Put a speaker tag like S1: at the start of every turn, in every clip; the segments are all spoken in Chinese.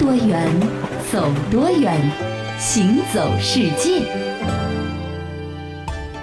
S1: 多远，走多远，行走世界。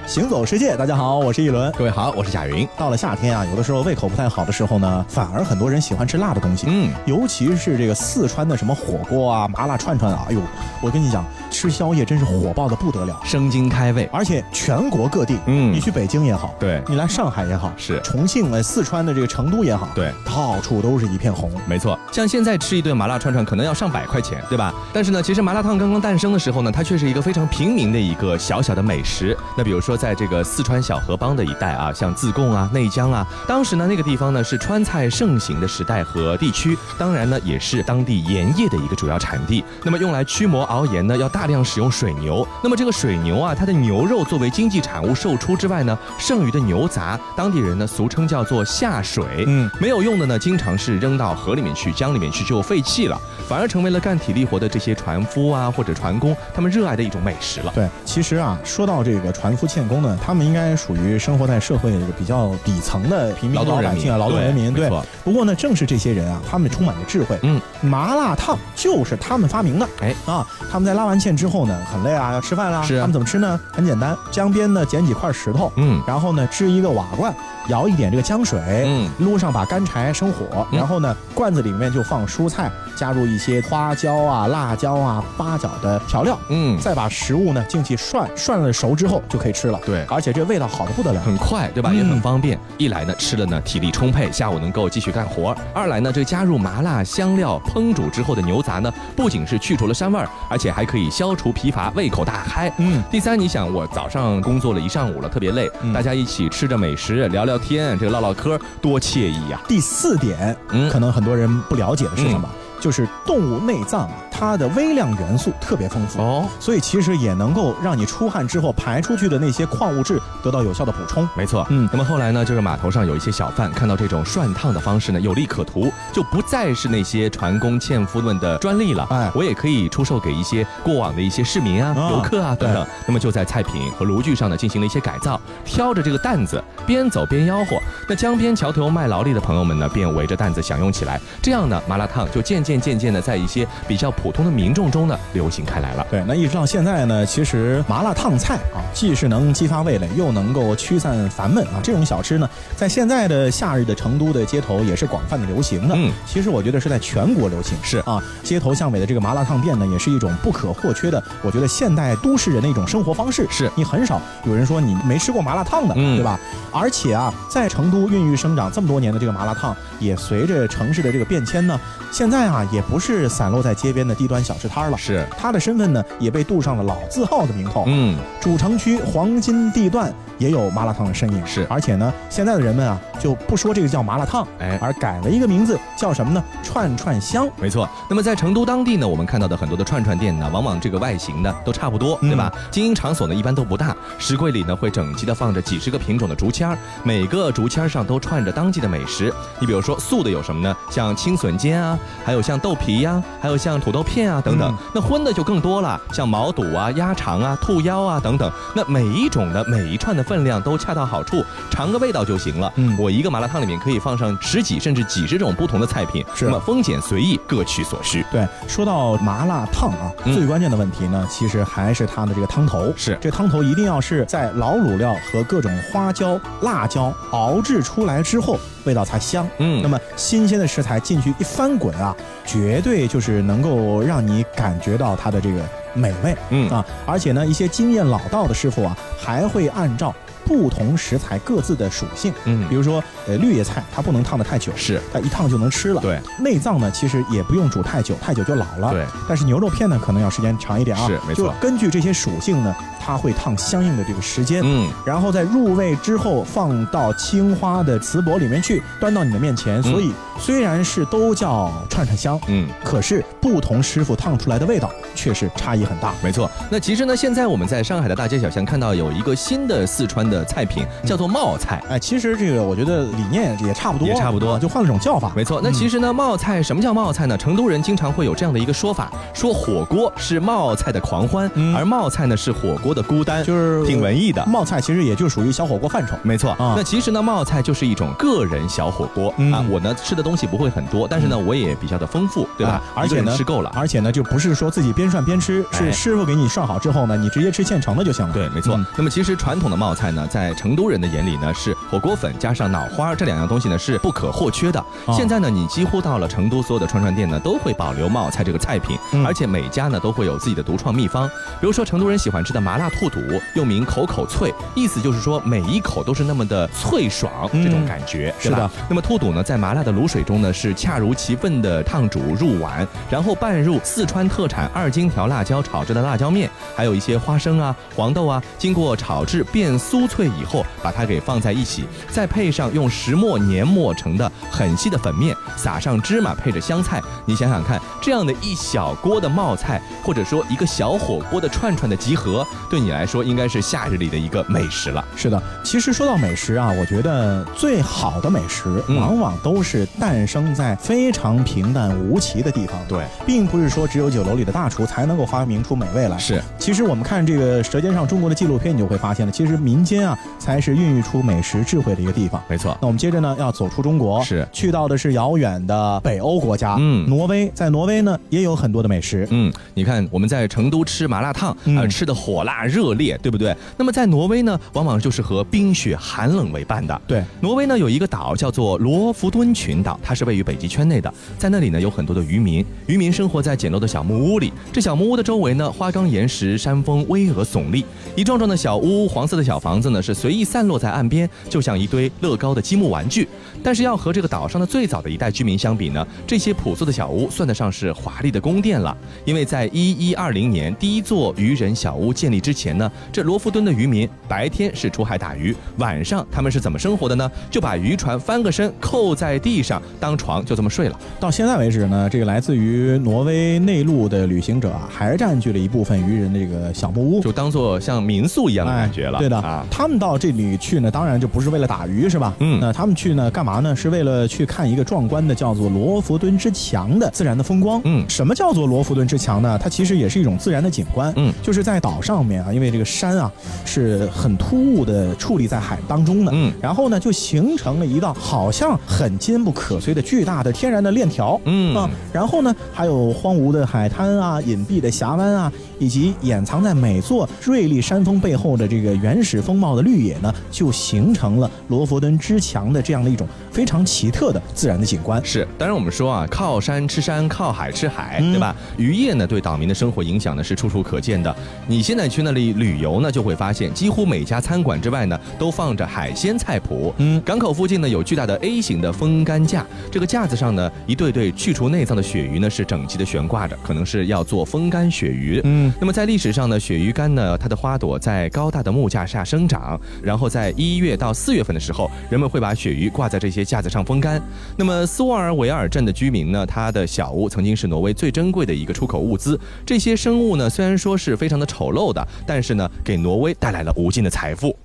S2: 行走世界，大家好，我是一轮。
S3: 各位好，我是贾云。
S2: 到了夏天啊，有的时候胃口不太好的时候呢，反而很多人喜欢吃辣的东西。
S3: 嗯，
S2: 尤其是这个四川的什么火锅啊、麻辣串串啊，哎呦，我跟你讲，吃宵夜真是火爆的不得了。
S3: 生津开胃，
S2: 而且全国各地，
S3: 嗯
S2: 你去北京也好，
S3: 对
S2: 你来上海也好，
S3: 是
S2: 重庆、呃四川的这个成都也好，
S3: 对
S2: 到处都是一片红。
S3: 没错。像现在吃一顿麻辣串串可能要上百块钱，对吧？但是呢，其实麻辣烫刚刚诞生的时候呢，它却是一个非常平民的一个小小的美食。那比如说在这个四川小河帮的一带啊，像自贡啊、内江啊，当时呢那个地方呢是川菜盛行的时代和地区，当然呢也是当地盐业的一个主要产地。那么用来驱魔熬盐呢，要大量使用水牛。那么这个水牛啊，它的牛肉作为经济产物售出之外呢，剩余的牛杂，当地人呢俗称叫做下水。
S2: 嗯
S3: 没有用的呢，经常是扔到河里面去、江里面去就废弃了，反而成为了干体力活的这些船夫啊或者船工他们热爱的一种美食了。
S2: 对，其实啊，说到这个船夫欠工呢，他们应该属于生活在社会这个比较底层的平民老百姓啊，劳动人民。对
S3: 对，
S2: 不过呢，正是这些人啊，他们充满着智慧。
S3: 嗯，
S2: 麻辣烫就是他们发明的。
S3: 哎
S2: 啊，他们在拉完线之后呢，很累啊，要吃饭啦。
S3: 是啊
S2: 他们怎么吃呢？很简单，江边呢捡几块石头，
S3: 嗯
S2: 然后呢支一个瓦罐，舀一点这个浆水，
S3: 嗯
S2: 撸上把干柴生火，
S3: 嗯
S2: 然后呢罐子里面就放蔬菜，加入一些花椒啊、辣椒啊、八角的调料。
S3: 嗯，
S2: 再把食物呢进去涮，涮了熟之后就可以吃了。
S3: 对
S2: 而且这味道好的不得了。
S3: 很快，对吧？
S2: 嗯
S3: 也很方便。一来呢，吃了呢体力充沛，下午能够继续干活；二来呢，这加入麻辣香料烹煮之后的牛杂呢，不仅是去除了膻味儿，而且还可以消除疲乏，胃口大开。
S2: 嗯，
S3: 第三，你想我早上工作了一上午了，特别累，
S2: 嗯
S3: 大家一起吃着美食，聊聊天，这个唠唠嗑，多惬意呀、
S2: 第四点，
S3: 嗯
S2: 可能很多人不了解的是什么？就是动物内脏啊，它的微量元素特别丰富。
S3: 哦，
S2: 所以其实也能够让你出汗之后排出去的那些矿物质得到有效的补充。
S3: 没错，
S2: 嗯
S3: 那么后来呢，就是码头上有一些小贩看到这种涮烫的方式呢有利可图，就不再是那些船工纤夫们的专利了。
S2: 哎
S3: 我也可以出售给一些过往的一些市民啊、
S2: 啊
S3: 游客啊等等。那么就在菜品和炉具上呢进行了一些改造，挑着这个担子边走边吆喝。那江边桥头卖劳力的朋友们呢，便围着担子享用起来。这样呢，麻辣烫就渐渐渐渐的在一些比较普通的民众中呢流行开来了。
S2: 对，那一直到现在呢，其实麻辣烫菜啊，既是能激发味蕾，又能够驱散烦闷啊，这种小吃呢，在现在的夏日的成都的街头也是广泛的流行的。
S3: 嗯，
S2: 其实我觉得是在全国流行。
S3: 是
S2: 啊，街头巷尾的这个麻辣烫店呢，也是一种不可或缺的，我觉得现代都市人的一种生活方式。
S3: 是
S2: 你很少有人说你没吃过麻辣烫的，
S3: 嗯
S2: 对吧？而且啊，在成都孕育生长这么多年的这个麻辣烫，也随着城市的这个变迁呢，现在啊也不是散落在街边的低端小吃摊了。
S3: 是，
S2: 他的身份呢，也被镀上了老字号的名头。
S3: 嗯，
S2: 主城区黄金地段也有麻辣烫的身影。
S3: 是
S2: 而且呢，现在的人们啊，就不说这个叫麻辣烫，
S3: 哎
S2: 而改了一个名字，叫什么呢？串串香。
S3: 没错，那么在成都当地呢，我们看到的很多的串串店呢，往往这个外形呢都差不多，
S2: 嗯
S3: 对吧？经营场所呢一般都不大，食柜里呢会整齐的放着几十个品种的竹签儿，每个竹签上都串着当季的美食。你比如说素的有什么呢？像青笋尖啊，还有像豆皮呀、还有像土豆片啊等等。
S2: 嗯
S3: 那荤的就更多了，像毛肚啊、鸭肠啊、兔腰啊等等。那每一种的每一串的分量都恰到好处，尝个味道就行了。
S2: 嗯
S3: 我一个麻辣烫里面可以放上十几甚至几十种不同的菜品，
S2: 是
S3: 那么丰俭随意，各取所需。
S2: 对，说到麻辣烫啊，
S3: 嗯
S2: 最关键的问题呢，其实还是它的这个汤头。
S3: 是
S2: 这汤头一定要是在老卤料和各种花椒、辣椒熬制出来之后，味道才香。
S3: 嗯
S2: 那么新鲜的食材进去一翻滚啊，绝对就是能够让你感觉到它的这个美味。
S3: 嗯
S2: 啊，而且呢，一些经验老道的师傅啊，还会按照不同食材各自的属性，
S3: 嗯
S2: 比如说，呃，绿叶菜它不能烫得太久，
S3: 是
S2: 它一烫就能吃了。
S3: 对，
S2: 内脏呢，其实也不用煮太久，太久就老了。
S3: 对，
S2: 但是牛肉片呢，可能要时间长一点啊。
S3: 是没错
S2: 就根据这些属性呢，它会烫相应的这个时间。
S3: 嗯
S2: 然后在入味之后，放到青花的瓷钵里面去，端到你的面前。所以虽然是都叫串串香，
S3: 嗯。
S2: 可是不同师傅烫出来的味道却是差异很大。
S3: 没错，那其实呢，现在我们在上海的大街小巷看到有一个新的四川的菜品，叫做冒菜。
S2: 哎，其实这个我觉得理念也差不多，
S3: 也差不多
S2: 啊就换了种叫法。
S3: 没错，那其实呢，冒菜什么叫冒菜呢？成都人经常会有这样的一个说法，说火锅是冒菜的狂欢，
S2: 嗯
S3: 而冒菜呢是火锅的的孤单，
S2: 就是
S3: 挺文艺的。
S2: 冒菜其实也就属于小火锅范畴。
S3: 没错
S2: 啊
S3: 那其实呢，冒菜就是一种个人小火锅、
S2: 嗯
S3: 啊。我呢吃的东西不会很多，但是呢，我也比较的丰富，对吧？
S2: 啊而且呢，
S3: 人吃够了。
S2: 而且呢，就不是说自己边涮边吃，
S3: 哎
S2: 是师傅给你涮好之后呢，你直接吃现成的就行了。
S3: 对，没错。
S2: 嗯
S3: 那么其实传统的冒菜呢，在成都人的眼里呢，是火锅粉加上脑花这两样东西呢是不可或缺的。
S2: 哦
S3: 现在呢，你几乎到了成都所有的串串店呢，都会保留冒菜这个菜品，
S2: 嗯
S3: 而且每家呢都会有自己的独创秘方。比如说成都人喜欢吃的麻辣兔肚，又名口口脆，意思就是说每一口都是那么的脆爽，
S2: 嗯
S3: 这种感觉，对吧
S2: 是的。
S3: 那么兔肚呢，在麻辣的卤水中呢，是恰如其分的烫煮入碗，然后拌入四川特产二荆条辣椒炒制的辣椒面，还有一些花生啊、黄豆啊，经过炒制变酥脆以后，把它给放在一起，再配上用石磨碾磨成的很细的粉面，撒上芝麻，配着香菜。你想想看，这样的一小锅的冒菜，或者说一个小火锅的串串的集合，对你来说应该是夏日里的一个美食了。
S2: 是的，其实说到美食啊，我觉得最好的美食
S3: 嗯
S2: 往往都是诞生在非常平淡无奇的地方。
S3: 对，
S2: 并不是说只有酒楼里的大厨才能够发明出美味来。
S3: 是，
S2: 其实我们看这个《舌尖上中国》的纪录片，你就会发现了，其实民间啊才是孕育出美食智慧的一个地方。
S3: 没错。
S2: 那我们接着呢，要走出中国，
S3: 是
S2: 去到的是遥远的北欧国家，
S3: 嗯
S2: 挪威。在挪威呢，也有很多的美食。
S3: 嗯，你看我们在成都吃麻辣烫，
S2: 嗯
S3: 呃，吃的火辣热烈，对不对？那么在挪威呢，往往就是和冰雪寒冷为伴的。
S2: 对，
S3: 挪威呢有一个岛叫做罗弗敦群岛，它是位于北极圈内的，在那里呢有很多的渔民，渔民生活在简陋的小木屋里。这小木屋的周围呢，花岗岩石山峰巍峨耸立，一幢幢的小屋，黄色的小房子呢是随意散落在岸边，就像一堆乐高的积木玩具。但是要和这个岛上的最早的一代居民相比呢，这些朴素的小屋算得上是华丽的宫殿了。因为在一一二零年第一座渔人小屋建立之前呢，这罗弗敦的渔民白天是出海打鱼，晚上他们是怎么生活的呢？就把渔船翻个身，扣在地上当床，就这么睡了。
S2: 到现在为止呢，这个来自于挪威内陆的旅行者啊，还占据了一部分渔人的这个小木屋。
S3: 就当做像民宿一样的感觉了。
S2: 哎对的
S3: 啊，
S2: 他们到这里去呢，当然就不是为了打鱼，是吧？
S3: 嗯
S2: 那他们去呢，干嘛呢？是为了去看一个壮观的叫做罗弗敦之墙的自然的风光。
S3: 嗯
S2: 什么叫做罗弗敦之墙呢？它其实也是一种自然的景观。
S3: 嗯
S2: 就是在岛上面啊，因为这个山啊是很突兀的矗立在海当中的。
S3: 嗯
S2: 然后呢，就形成了一道好像很坚不可摧的巨大的天然的链条。
S3: 嗯
S2: 啊，然后呢，还有荒芜的海滩啊、隐蔽的峡湾啊，以及掩藏在每座锐利山峰背后的这个原始风貌的绿野呢，就形成了罗佛敦之墙的这样的一种非常奇特的自然的景观。
S3: 是，当然我们说啊，靠山吃山，靠海吃海，
S2: 嗯
S3: 对吧？渔业呢对岛民的生活影响呢是处处可见的。你现在去那里旅游呢，就会发现几乎每家餐馆之外呢都放着海鲜菜谱。
S2: 嗯
S3: 港口附近呢有巨大的 A 型的风干架，这个架子上呢一对对去除内脏的鳕鱼呢是整齐的悬挂着，可能是要做风干鳕鱼。
S2: 嗯，
S3: 那么在历史上呢，鳕鱼干呢，它的花朵在高大的木架下生长，然后在一月到四月份的时候，人们会把鳕鱼挂在这些架子上风干。那么斯沃尔维尔镇的居民呢，他的小屋曾经是挪威最珍贵的一个出口物资。这些生物呢，虽然说是非常的丑陋的，但是呢，给挪威带来了无尽的财富。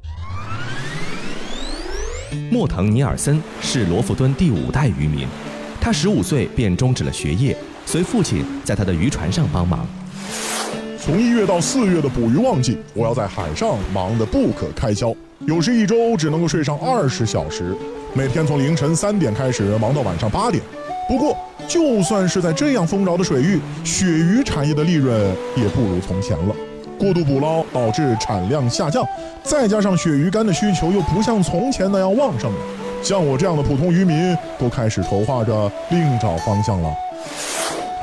S3: 莫腾尼尔森是罗弗敦第五代渔民，他十五岁便终止了学业，随父亲在他的渔船上帮忙。
S4: 从一月到四月的捕鱼旺季，我要在海上忙得不可开交，有时一周只能够睡上二十小时，每天从凌晨三点开始忙到晚上八点。不过，就算是在这样丰饶的水域，鳕鱼产业的利润也不如从前了。过度捕捞导致产量下降，再加上鳕鱼干的需求又不像从前那样旺盛了，像我这样的普通渔民都开始筹划着另找方向了。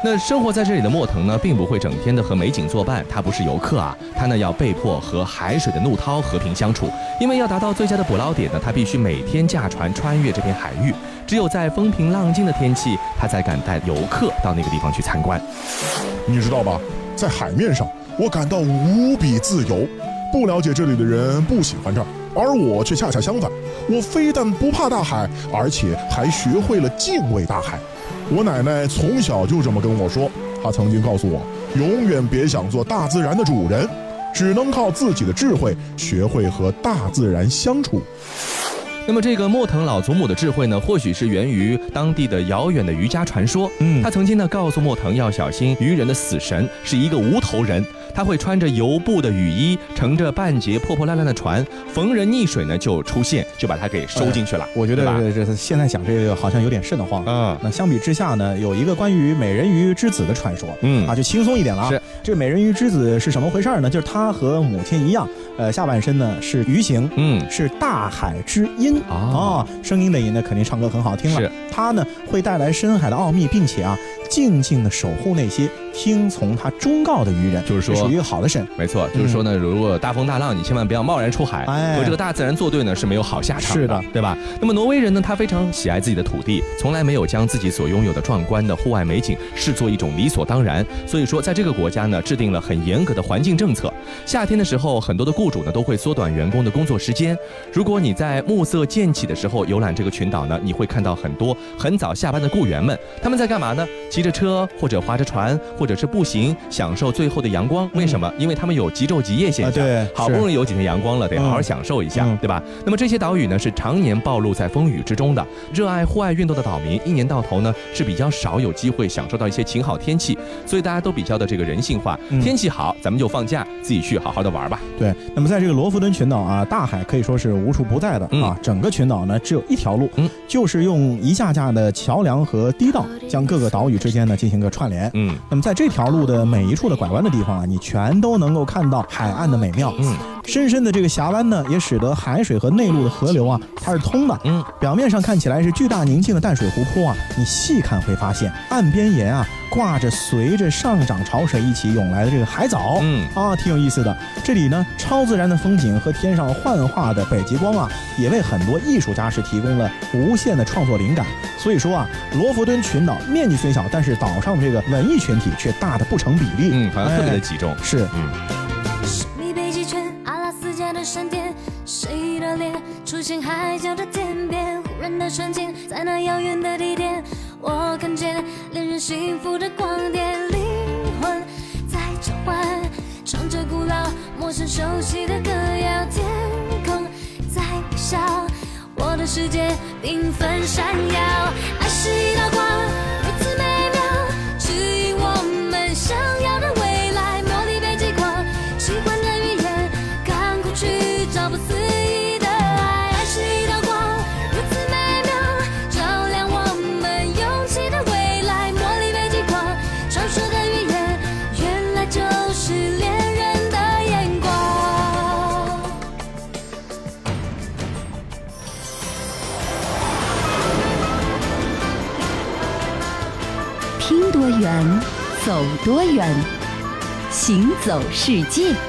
S3: 那生活在这里的莫腾呢，并不会整天的和美景作伴，他不是游客啊，他呢要被迫和海水的怒涛和平相处，因为要达到最佳的捕捞点呢，他必须每天驾船穿越这片海域，只有在风平浪静的天气，他才敢带游客到那个地方去参观。
S4: 你知道吧？在海面上，我感到无比自由。不了解这里的人不喜欢这儿，而我却恰恰相反。我非但不怕大海，而且还学会了敬畏大海。我奶奶从小就这么跟我说，她曾经告诉我，永远别想做大自然的主人，只能靠自己的智慧学会和大自然相处。
S3: 那么这个莫腾老祖母的智慧呢，或许是源于当地的遥远的渔家传说。
S2: 嗯
S3: 他曾经呢告诉莫腾要小心渔人的死神是一个无头人，他他会穿着油布的雨衣，乘着半截破破烂烂的船，逢人溺水呢就出现，就把他给收进去了。
S2: 我觉得这这现在想这个好像有点瘆得慌。
S3: 嗯
S2: 那相比之下呢，有一个关于美人鱼之子的传说，
S3: 嗯
S2: 啊，就轻松一点了啊。
S3: 是
S2: 这美人鱼之子是什么回事儿呢？就是他和母亲一样，呃，下半身呢是鱼形，
S3: 嗯
S2: 是大海之音
S3: 哦
S2: 声音的音呢肯定唱歌很好听了。
S3: 是
S2: 他呢会带来深海的奥秘，并且啊静静的守护那些听从他忠告的渔人，
S3: 就是说
S2: 这属于一个好的神。
S3: 没错，就是说呢，如果大风大浪，你千万不要贸然出海，
S2: 哎
S3: 和这个大自然作对呢是没有好下场
S2: 是的
S3: 对吧？那么挪威人呢，他非常喜爱自己的土地，从来没有将自己所拥有的壮观的户外美景视作一种理所当然。所以说，在这个国家呢，制定了很严格的环境政策。夏天的时候，很多的雇主呢都会缩短员工的工作时间。如果你在暮色渐起的时候游览这个群岛呢，你会看到很多很早下班的雇员们，他们在干嘛呢？骑着车或者划着船，或者是步行，享受最后的阳光。为什么？因为他们有极昼极夜现
S2: 啊，
S3: 象。
S2: 对，
S3: 好不容
S2: 易
S3: 易有几天阳光了，得好好享受一下，
S2: 嗯
S3: 对吧？那么这些岛屿呢是常年暴露在风雨之中的，热爱户外运动的岛民一年到头呢是比较少有机会享受到一些晴好天气，所以大家都比较的这个人性化，
S2: 嗯
S3: 天气好咱们就放假，自己去好好的玩吧。
S2: 对。那么在这个罗弗敦群岛啊，大海可以说是无处不在的、
S3: 嗯
S2: 啊。整个群岛呢只有一条路，
S3: 嗯
S2: 就是用一架架的桥梁和堤道将各个岛屿之间呢进行个串联。
S3: 嗯
S2: 那么在这条路的每一处的拐弯的地方啊，你全都能够看到海岸的美妙。
S3: 嗯
S2: 深深的这个峡湾呢，也使得海水和内陆的河流啊，它是通的。
S3: 嗯，
S2: 表面上看起来是巨大宁静的淡水湖泊啊，你细看会发现岸边沿啊挂着随着上涨潮水一起涌来的这个海藻。
S3: 嗯
S2: 啊，挺有意思的。这里呢，超自然的风景和天上幻化的北极光啊，也为很多艺术家是提供了无限的创作灵感。所以说啊，罗弗敦群岛面积虽小，但是岛上的这个文艺群体却大的不成比例。
S3: 嗯，好像特别的
S2: 哎
S3: 集中。
S2: 是。
S5: 神的瞬间，在那遥远的地点，我看见恋人幸福的光点，灵魂在召唤，唱着古老、陌生、熟悉的歌谣，天空在微笑，我的世界缤纷闪耀，爱是一道光，
S1: 走多远，行走世界。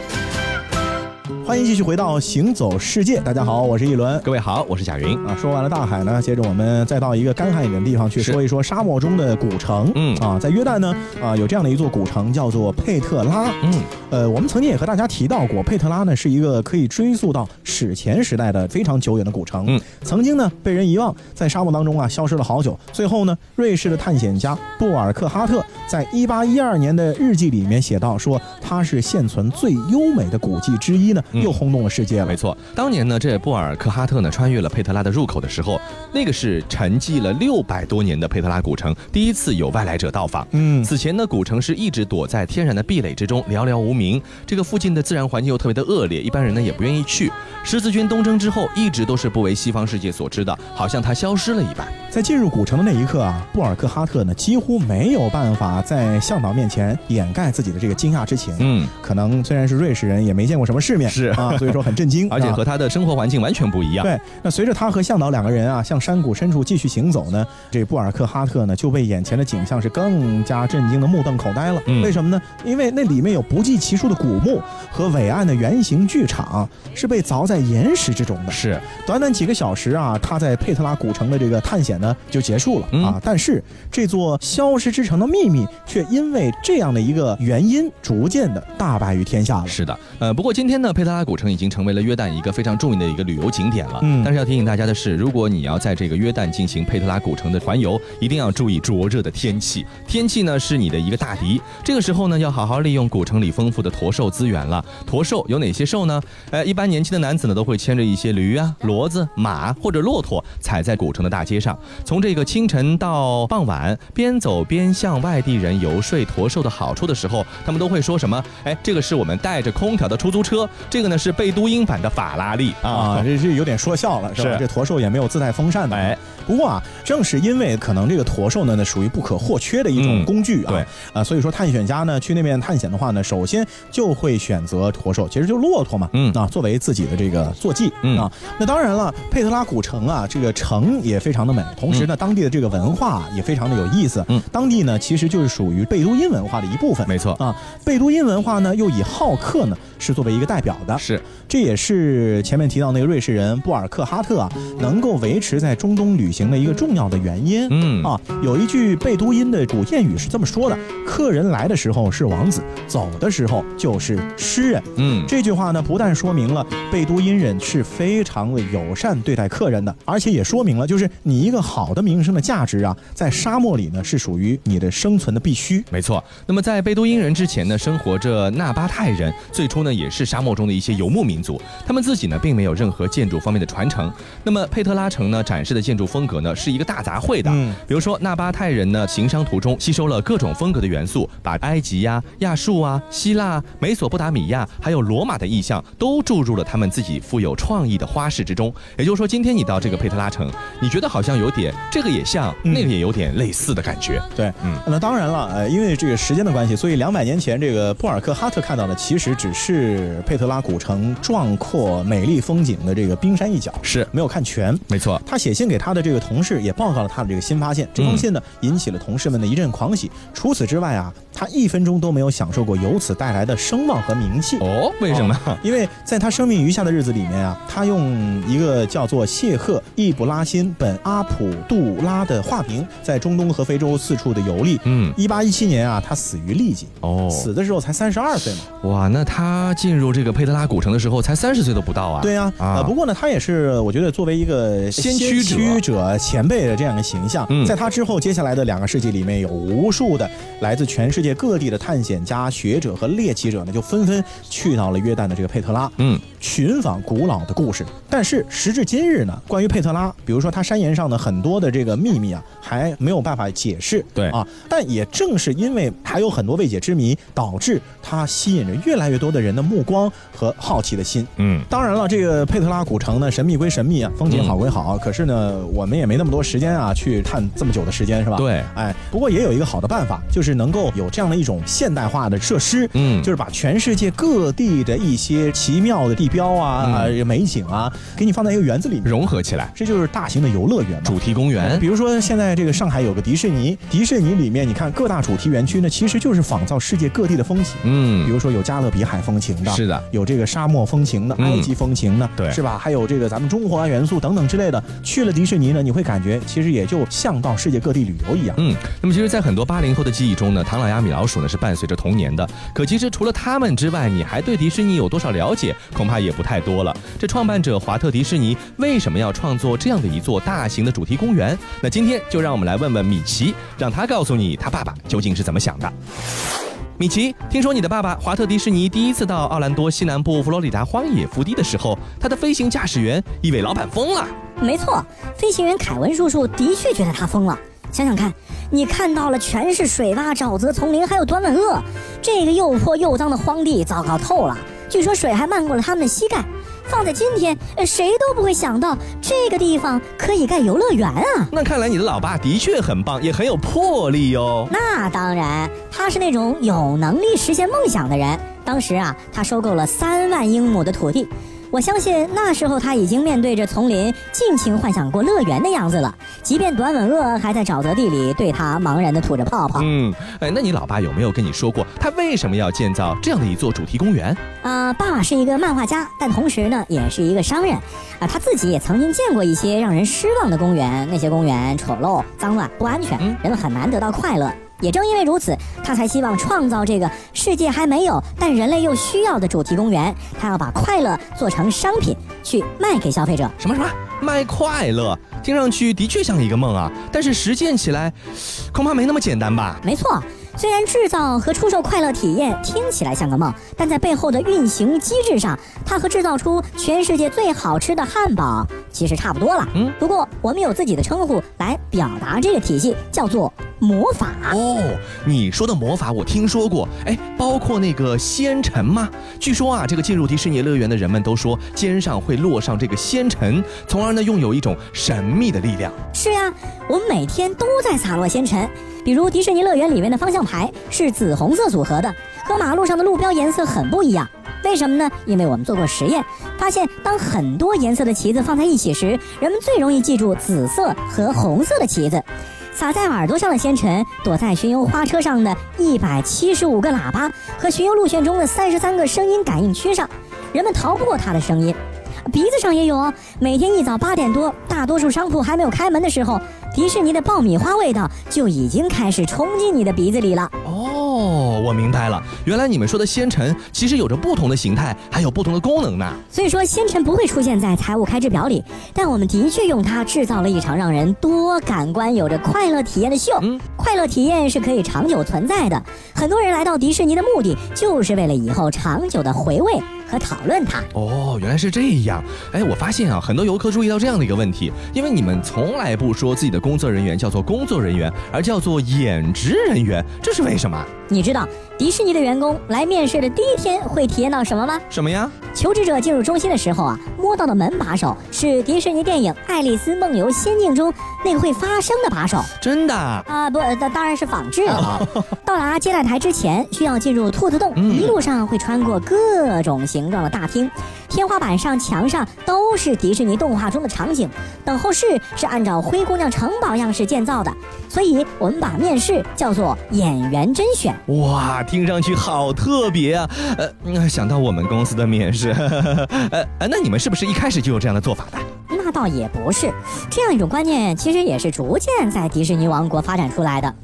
S2: 欢迎继续回到《行走世界》，大家好，我是一轮。
S3: 各位好，我是贾云。
S2: 啊，说完了大海呢，接着我们再到一个干旱一点的地方去说一说沙漠中的古城。
S3: 嗯
S2: 啊，在约旦呢，啊有这样的一座古城叫做佩特拉。
S3: 嗯
S2: 呃，我们曾经也和大家提到过，佩特拉呢是一个可以追溯到史前时代的非常久远的古城。
S3: 嗯，
S2: 曾经呢被人遗忘，在沙漠当中啊消失了好久。最后呢，瑞士的探险家布尔克哈特在一八一二年的日记里面写到说，它是现存最优美的古迹之一呢，
S3: 嗯
S2: 又轰动了世界了。
S3: 没错，当年呢，这布尔克哈特呢穿越了佩特拉的入口的时候，那个是沉寂了六百多年的佩特拉古城第一次有外来者到访。
S2: 嗯，
S3: 此前呢，古城是一直躲在天然的壁垒之中，寥寥无名。这个附近的自然环境又特别的恶劣，一般人呢也不愿意去。十字军东征之后，一直都是不为西方世界所知的，好像它消失了一般。
S2: 在进入古城的那一刻啊，布尔克哈特呢几乎没有办法在向导面前掩盖自己的这个惊讶之情。
S3: 嗯，
S2: 可能虽然是瑞士人，也没见过什么世面，
S3: 是
S2: 啊，所以说很震惊，
S3: 而且
S2: 啊
S3: 和他的生活环境完全不一样。
S2: 对，那随着他和向导两个人啊向山谷深处继续行走呢，这布尔克哈特呢就被眼前的景象是更加震惊的目瞪口呆了。
S3: 嗯
S2: 为什么呢？因为那里面有不计其数的古墓和伟岸的圆形剧场，是被凿在岩石之中的。
S3: 是，
S2: 短短几个小时啊，他在佩特拉古城的这个探险呢就结束了、
S3: 嗯
S2: 啊。但是这座消失之城的秘密却因为这样的一个原因，逐渐的大白于天下了。
S3: 是的，呃，不过今天呢，佩特拉。古城已经成为了约旦一个非常著名的一个旅游景点了。
S2: 嗯
S3: 但是要提醒大家的是，如果你要在这个约旦进行佩特拉古城的环游，一定要注意灼热的天气。天气呢是你的一个大敌，这个时候呢要好好利用古城里丰富的驼兽资源了。驼兽有哪些兽呢？呃，一般年轻的男子呢都会牵着一些驴啊、骡子、马或者骆驼，踩在古城的大街上，从这个清晨到傍晚，边走边向外地人游说驼兽的好处的时候，他们都会说什么？哎，这个是我们带着空调的出租车，这个呢是贝都因版的法拉利。
S2: 啊，这。这有点说笑了，是吧？
S3: 是。
S2: 这驼兽也没有自带风扇的。
S3: 哎，
S2: 不过啊，正是因为可能这个驼兽呢，那属于不可或缺的一种
S3: 嗯。
S2: 工具啊，
S3: 对。
S2: 啊，所以说探险家呢去那边探险的话呢，首先就会选择驼兽，其实就骆驼嘛，
S3: 嗯。
S2: 啊，作为自己的这个坐骑，
S3: 嗯。
S2: 啊，那当然了，佩特拉古城啊，这个城也非常的美，同时呢，当地的这个文化也非常的有意思，
S3: 嗯，
S2: 当地呢其实就是属于贝都因文化的一部分，
S3: 没错。
S2: 啊，贝都因文化呢又以好客呢是作为一个代表的，
S3: 是，
S2: 这也是前面提到那个瑞士人布尔克哈特啊，能够维持在中东旅行的一个重要的原因。
S3: 嗯
S2: 啊，有一句贝都因的古谚语是这么说的：客人来的时候是王子，走的时候就是诗人。
S3: 嗯，
S2: 这句话呢，不但说明了贝都因人是非常的友善对待客人的，而且也说明了，就是你一个好的名声的价值啊，在沙漠里呢是属于你的生存的必须。
S3: 没错。那么在贝都因人之前呢，生活着纳巴泰人，最初呢也是沙漠中的一些游牧民族，他们自己呢并没有任何建筑方面的传承。那么佩特拉城呢展示的建筑风格呢是一个大杂烩的，
S2: 嗯
S3: 比如说纳巴泰人呢行商途中吸收了各种风格的元素，把埃及呀、亚述啊、希腊、美索不达米亚还有罗马的意象都注入了他们自己富有创意的花式之中。也就是说，今天你到这个佩特拉城，你觉得好像有点这个也像，
S2: 嗯
S3: 那个也有点类似的感觉。
S2: 对，
S3: 嗯
S2: 那当然了，呃，因为这个时间的关系，所以两百年前这个布尔克哈特看到的其实只是佩特拉古城壮阔美丽风景的这个冰山一角，
S3: 是
S2: 没有看全。
S3: 没错，
S2: 他写信给他的这个同事，也报告了他的这个新发现。这封信呢，引起了同事们的一阵狂喜。除此之外啊，他一分钟都没有享受过由此带来的声望和名气。
S3: 哦，为什么？
S2: 因为在他生命余下的日子里面啊，他用一个叫做谢赫易卜拉欣本阿卜杜拉的画名，在中东和非洲四处的游历。
S3: 嗯，
S2: 一八一七年啊，他死于痢疾，
S3: 哦，
S2: 死的时候才三十二岁嘛。
S3: 哇，那他进入这个佩特拉古城的时候才三十岁都不到啊。
S2: 对呀、
S3: 啊
S2: 呃，不过呢，他也是我觉得作为一个
S3: 先驱者
S2: 驱者前辈的这样一个形象，
S3: 嗯
S2: 在他之后接下来的两个世纪里面，有无数的来自全世界各地的探险家、学者和猎奇者呢，就纷纷去到了约旦的这个佩特拉。
S3: 嗯，
S2: 寻访古老的故事。但是时至今日呢，关于佩特拉，比如说它山岩上的很多的这个秘密啊，还没有办法解释。
S3: 对
S2: 啊，但也正是因为还有很多未解之谜，导致它吸引着越来越多的人的目光和好奇的心。
S3: 嗯，
S2: 当然了，这个佩特拉古城呢，神秘归神秘啊，风景好归好，可是呢，我们也没那么多时间啊，去探这么久的时间，是吧？
S3: 对
S2: 哎，不过也有一个好的办法，就是能够有这样的一种现代化的设施，
S3: 嗯
S2: 就是把全世界各地的一些奇妙的地标啊、
S3: 嗯
S2: 啊美景啊，给你放在一个园子里面，
S3: 融合起来，
S2: 这就是大型的游乐园嘛。
S3: 主题公园
S2: 比。如说，现在这个上海有个迪士尼，迪士尼里面你看各大主题园区呢，其实就是仿造世界各地的风情。嗯比
S3: 嗯，
S2: 如说有加勒比海风情的，
S3: 是的，
S2: 有这个沙漠风情的，
S3: 嗯
S2: 埃及风情的，
S3: 对
S2: 是吧？还有这个咱们中华元素等等之类的。去了迪士尼呢，你会感觉其实也就像到世界各地旅游一样。
S3: 嗯，那么其实，在很多八零后的记忆中呢，唐老鸭、米老鼠呢是伴随着童年的。可其实除了他们之外，你还对迪士尼有多少了解？恐怕也不太多了。这创办者华特迪士尼为什么要创作这样的一座大型的主题公园？那今天就让我们来问问米奇，让他告诉你他爸爸究竟是怎么想的。米奇，听说你的爸爸华特迪士尼第一次到奥兰多西南部佛罗里达荒野腹地的时候，他的飞行驾驶员一位老板疯了。
S6: 没错，飞行员凯文叔叔的确觉得他疯了。想想看，你看到了全是水洼、沼泽、丛林，还有短吻鳄，这个又破又脏的荒地，糟糕透了。据说水还漫过了他们的膝盖。放在今天，呃谁都不会想到这个地方可以盖游乐园啊！
S3: 那看来你的老爸的确很棒，也很有魄力哦。
S6: 那当然，他是那种有能力实现梦想的人。当时啊，他收购了三万英亩的土地。我相信那时候他已经面对着丛林，尽情幻想过乐园的样子了。即便短吻鳄还在沼泽地里对他茫然地吐着泡泡。
S3: 嗯，哎，那你老爸有没有跟你说过，他为什么要建造这样的一座主题公园？
S6: 啊、爸爸是一个漫画家，但同时呢，也是一个商人。啊、他自己也曾经见过一些让人失望的公园，那些公园丑陋、脏乱、不安全，
S3: 嗯
S6: 人们很难得到快乐。也正因为如此，他才希望创造这个世界还没有但人类又需要的主题公园。他要把快乐做成商品，去卖给消费者。
S3: 什么什么卖快乐？听上去的确像一个梦啊，但是实践起来，恐怕没那么简单吧？
S6: 没错。虽然制造和出售快乐体验听起来像个梦，但在背后的运行机制上，它和制造出全世界最好吃的汉堡其实差不多了。嗯，不过我们有自己的称呼来表达这个体系，叫做魔法。
S3: 哦，你说的魔法我听说过，哎，包括那个仙尘吗？据说啊，这个进入迪士尼乐园的人们都说肩上会落上这个仙尘，从而呢拥有一种神秘的力量。
S6: 是呀，我们每天都在洒落仙尘。比如迪士尼乐园里面的方向牌是紫红色组合的，和马路上的路标颜色很不一样。为什么呢？因为我们做过实验，发现当很多颜色的旗子放在一起时，人们最容易记住紫色和红色的旗子。撒在耳朵上的仙尘，躲在巡游花车上的一百七十五个喇叭和巡游路线中的三十三个声音感应区上，人们逃不过它的声音。鼻子上也有哦。每天一早八点多，大多数商铺还没有开门的时候。迪士尼的爆米花味道就已经开始冲进你的鼻子里了。
S3: 哦，我明白了，原来你们说的仙尘其实有着不同的形态，还有不同的功能呢。
S6: 所以说，仙尘不会出现在财务开支表里，但我们的确用它制造了一场让人多感官、有着快乐体验的秀。嗯，快乐体验是可以长久存在的。很多人来到迪士尼的目的，就是为了以后长久的回味。和讨论它
S3: 哦，原来是这样。哎，我发现啊，很多游客注意到这样的一个问题，因为你们从来不说自己的工作人员叫做工作人员，而叫做演职人员，这是为什么？
S6: 你知道迪士尼的员工来面试的第一天会体验到什么吗？
S3: 什么呀？
S6: 求职者进入中心的时候啊，摸到的门把手是迪士尼电影《爱丽丝梦游仙境》中那个会发声的把手。
S3: 真的？
S6: 啊，不，那当然是仿制的啊。到达接待台之前，需要进入兔子洞，一路上会穿过各种形形状的大厅。天花板上、墙上都是迪士尼动画中的场景。等候室是按照灰姑娘城堡样式建造的，所以我们把面试叫做演员甄选。
S3: 哇，听上去好特别啊！呃，想到我们公司的面试，呃，那你们是不是一开始就有这样的做法的？
S6: 倒也不是，这样一种观念其实也是逐渐在迪士尼王国发展出来的。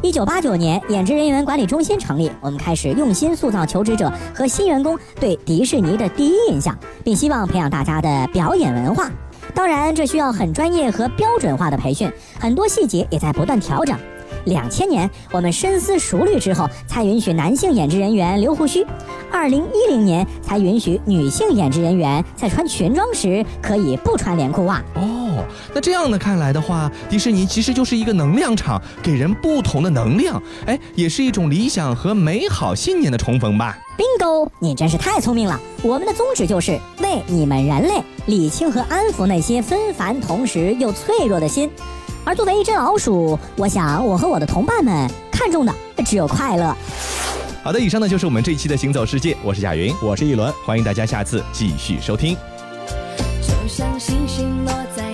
S6: 一九八九年，演职人员管理中心成立，我们开始用心塑造求职者和新员工对迪士尼的第一印象，并希望培养大家的表演文化。当然，这需要很专业和标准化的培训，很多细节也在不断调整。两千年，我们深思熟虑之后，才允许男性演职人员留胡须；二零一零年，才允许女性演职人员在穿裙装时可以不穿连裤袜。
S3: 哦，那这样的看来的话，迪士尼其实就是一个能量场，给人不同的能量。哎，也是一种理想和美好信念的重逢吧。
S6: Bingo，你真是太聪明了。我们的宗旨就是为你们人类理清和安抚那些纷繁同时又脆弱的心。而作为一只老鼠，我想我和我的同伴们看重的只有快乐。
S3: 好的，以上呢就是我们这一期的行走世界，我是贾云，
S2: 我是一轮，
S3: 欢迎大家下次继续收听。
S5: 就像星星落在。